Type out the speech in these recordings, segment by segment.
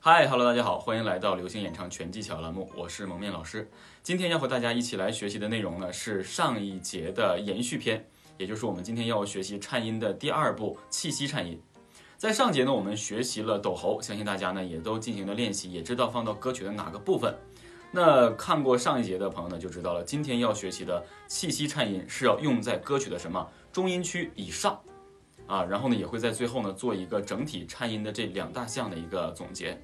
嗨，Hello，大家好，欢迎来到流行演唱全技巧栏目，我是蒙面老师。今天要和大家一起来学习的内容呢，是上一节的延续篇，也就是我们今天要学习颤音的第二步气息颤音。在上节呢，我们学习了抖喉，相信大家呢也都进行了练习，也知道放到歌曲的哪个部分。那看过上一节的朋友呢，就知道了，今天要学习的气息颤音是要用在歌曲的什么中音区以上啊，然后呢，也会在最后呢做一个整体颤音的这两大项的一个总结。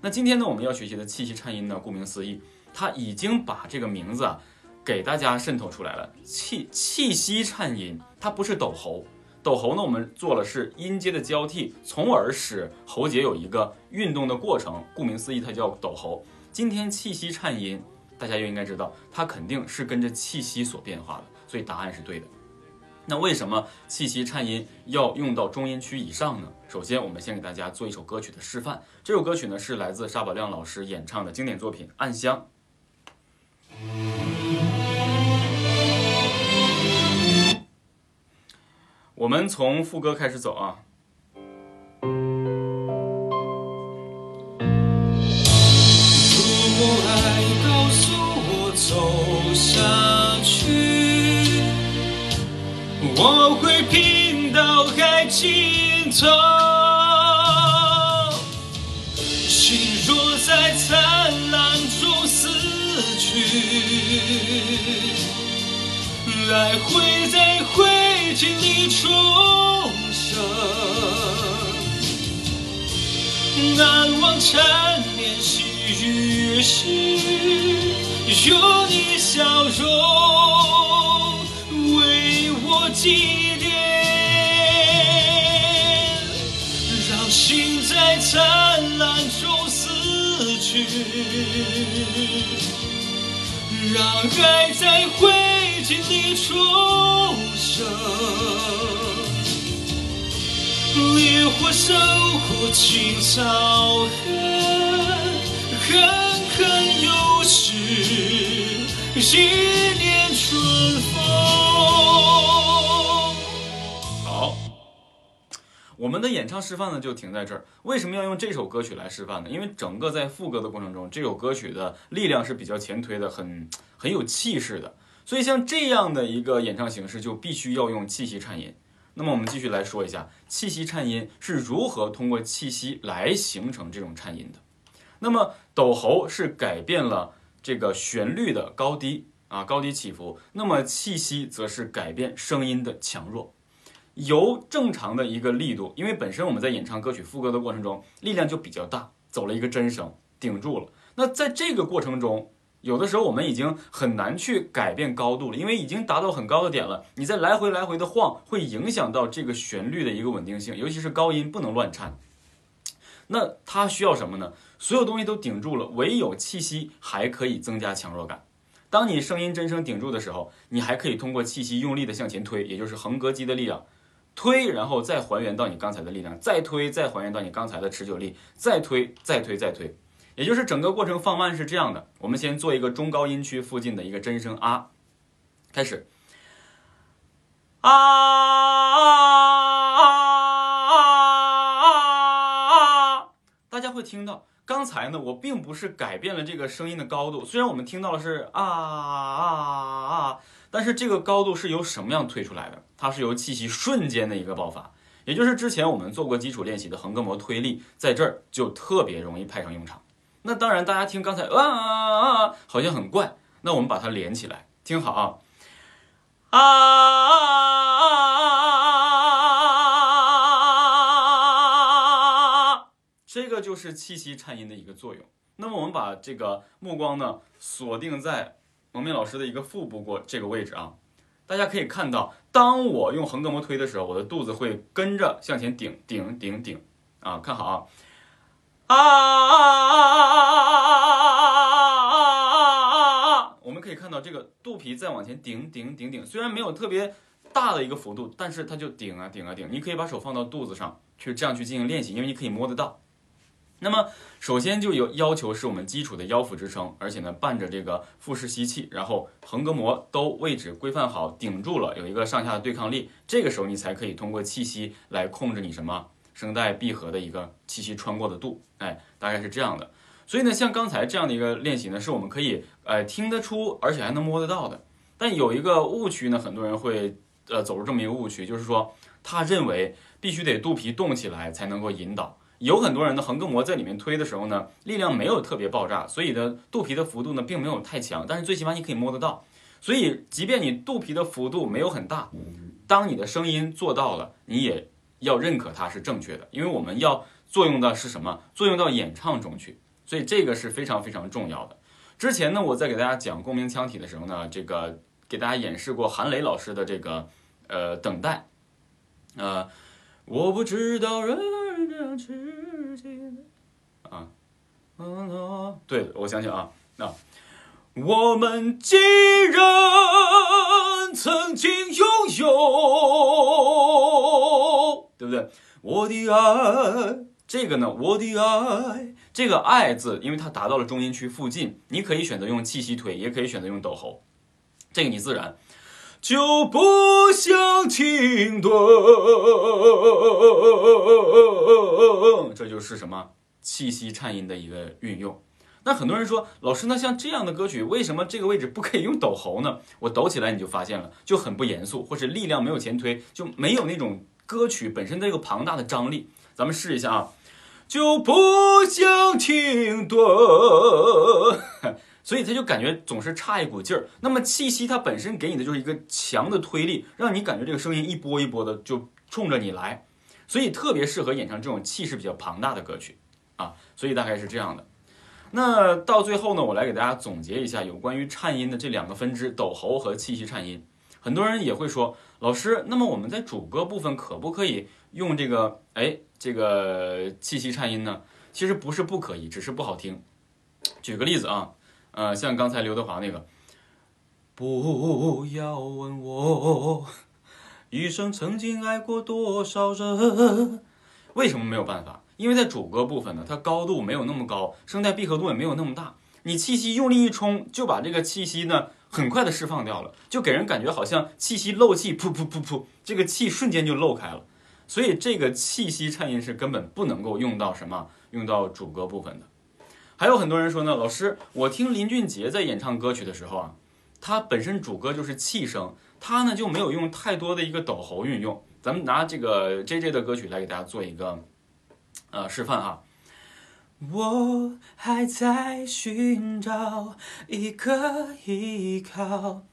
那今天呢，我们要学习的气息颤音呢，顾名思义，它已经把这个名字啊给大家渗透出来了。气气息颤音，它不是抖喉，抖喉呢，我们做了是音阶的交替，从而使喉结有一个运动的过程。顾名思义，它叫抖喉。今天气息颤音，大家就应该知道，它肯定是跟着气息所变化的，所以答案是对的。那为什么气息颤音要用到中音区以上呢？首先，我们先给大家做一首歌曲的示范。这首歌曲呢是来自沙宝亮老师演唱的经典作品《暗香》。我们从副歌开始走啊。如果爱告诉我走下我会拼到海尽头。心若在灿烂中死去，爱会在灰烬里重生。难忘缠绵细雨时，有你笑容我祭奠。让心在灿烂中死去，让爱在灰烬里重生。烈火烧过青草痕，狠狠又是我们的演唱示范呢就停在这儿。为什么要用这首歌曲来示范呢？因为整个在副歌的过程中，这首歌曲的力量是比较前推的，很很有气势的。所以像这样的一个演唱形式，就必须要用气息颤音。那么我们继续来说一下气息颤音是如何通过气息来形成这种颤音的。那么抖喉是改变了这个旋律的高低啊，高低起伏。那么气息则是改变声音的强弱，由正常的一个力度，因为本身我们在演唱歌曲副歌的过程中力量就比较大，走了一个真声顶住了。那在这个过程中，有的时候我们已经很难去改变高度了，因为已经达到很高的点了。你再来回来回的晃，会影响到这个旋律的一个稳定性，尤其是高音不能乱颤。那它需要什么呢？所有东西都顶住了，唯有气息还可以增加强弱感。当你声音真声顶住的时候，你还可以通过气息用力的向前推，也就是横膈肌的力量推，然后再还原到你刚才的力量，再推，再还原到你刚才的持久力，再推，再推，再推。也就是整个过程放慢是这样的，我们先做一个中高音区附近的一个真声啊，开始啊！大家会听到，刚才呢，我并不是改变了这个声音的高度，虽然我们听到的是啊啊啊，但是这个高度是由什么样推出来的？它是由气息瞬间的一个爆发，也就是之前我们做过基础练习的横膈膜推力，在这儿就特别容易派上用场。那当然，大家听刚才啊，好像很怪。那我们把它连起来，听好啊啊！这个就是气息颤音的一个作用。那么我们把这个目光呢锁定在蒙面老师的一个腹部过这个位置啊，大家可以看到，当我用横膈膜推的时候，我的肚子会跟着向前顶顶顶顶啊，看好啊。啊啊啊啊啊！我们可以看到这个肚皮在往前顶顶顶顶，虽然没有特别大的一个幅度，但是它就顶啊顶啊顶。你可以把手放到肚子上去，这样去进行练习，因为你可以摸得到。那么首先就有要求是我们基础的腰腹支撑，而且呢伴着这个腹式吸气，然后横膈膜都位置规范好，顶住了，有一个上下的对抗力，这个时候你才可以通过气息来控制你什么声带闭合的一个气息穿过的度，哎，大概是这样的。所以呢，像刚才这样的一个练习呢，是我们可以呃听得出，而且还能摸得到的。但有一个误区呢，很多人会呃走入这么一个误区，就是说他认为必须得肚皮动起来才能够引导。有很多人的横膈膜在里面推的时候呢，力量没有特别爆炸，所以呢，肚皮的幅度呢并没有太强，但是最起码你可以摸得到。所以，即便你肚皮的幅度没有很大，当你的声音做到了，你也要认可它是正确的，因为我们要作用的是什么？作用到演唱中去，所以这个是非常非常重要的。之前呢，我在给大家讲共鸣腔体的时候呢，这个给大家演示过韩磊老师的这个呃等待，呃，我不知道人。啊，对，我想想啊，那我们既然曾经拥有，对不对？我的爱，这个呢，我的爱，这个爱字，因为它达到了中音区附近，你可以选择用气息推，也可以选择用抖喉，这个你自然。就不想停顿，这就是什么气息颤音的一个运用。那很多人说，老师，那像这样的歌曲，为什么这个位置不可以用抖喉呢？我抖起来你就发现了，就很不严肃，或者力量没有前推，就没有那种歌曲本身的一个庞大的张力。咱们试一下啊，就不想停顿。所以他就感觉总是差一股劲儿。那么气息它本身给你的就是一个强的推力，让你感觉这个声音一波一波的就冲着你来，所以特别适合演唱这种气势比较庞大的歌曲啊。所以大概是这样的。那到最后呢，我来给大家总结一下有关于颤音的这两个分支：抖喉和气息颤音。很多人也会说，老师，那么我们在主歌部分可不可以用这个哎这个气息颤音呢？其实不是不可以，只是不好听。举个例子啊。呃，像刚才刘德华那个，不要问我一生曾经爱过多少人，为什么没有办法？因为在主歌部分呢，它高度没有那么高，声带闭合度也没有那么大，你气息用力一冲，就把这个气息呢很快的释放掉了，就给人感觉好像气息漏气，噗噗噗噗，这个气瞬间就漏开了，所以这个气息颤音是根本不能够用到什么，用到主歌部分的。还有很多人说呢，老师，我听林俊杰在演唱歌曲的时候啊，他本身主歌就是气声，他呢就没有用太多的一个抖喉运用。咱们拿这个 J J 的歌曲来给大家做一个呃示范哈。我还在寻找一个依靠，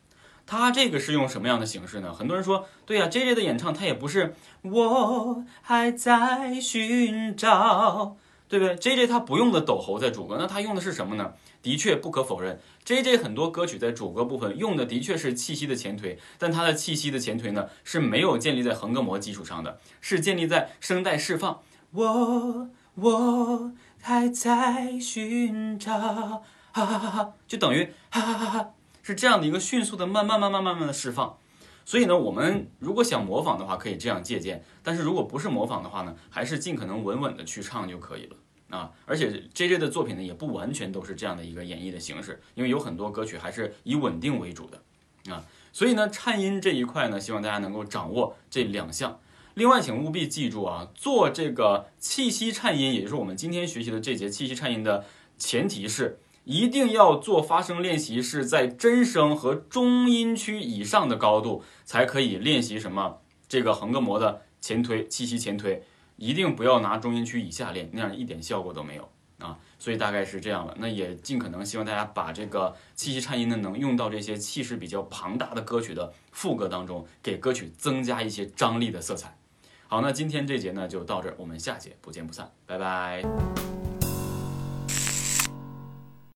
他这个是用什么样的形式呢？很多人说，对呀，J J 的演唱他也不是我还在寻找。对不对？J J 他不用的抖喉在主歌，那他用的是什么呢？的确不可否认，J J 很多歌曲在主歌部分用的的确是气息的前推，但他的气息的前推呢是没有建立在横膈膜基础上的，是建立在声带释放。我我还在寻找，哈哈哈哈，就等于哈哈哈哈，是这样的一个迅速的慢慢慢慢慢慢的释放。所以呢，我们如果想模仿的话，可以这样借鉴；但是如果不是模仿的话呢，还是尽可能稳稳的去唱就可以了。啊，而且 J J 的作品呢，也不完全都是这样的一个演绎的形式，因为有很多歌曲还是以稳定为主的啊。所以呢，颤音这一块呢，希望大家能够掌握这两项。另外，请务必记住啊，做这个气息颤音，也就是我们今天学习的这节气息颤音的前提是，一定要做发声练习是在真声和中音区以上的高度，才可以练习什么这个横膈膜的前推，气息前推。一定不要拿中音区以下练，那样一点效果都没有啊！所以大概是这样了。那也尽可能希望大家把这个气息颤音呢，能用到这些气势比较庞大的歌曲的副歌当中，给歌曲增加一些张力的色彩。好，那今天这节呢就到这儿，我们下节不见不散，拜拜。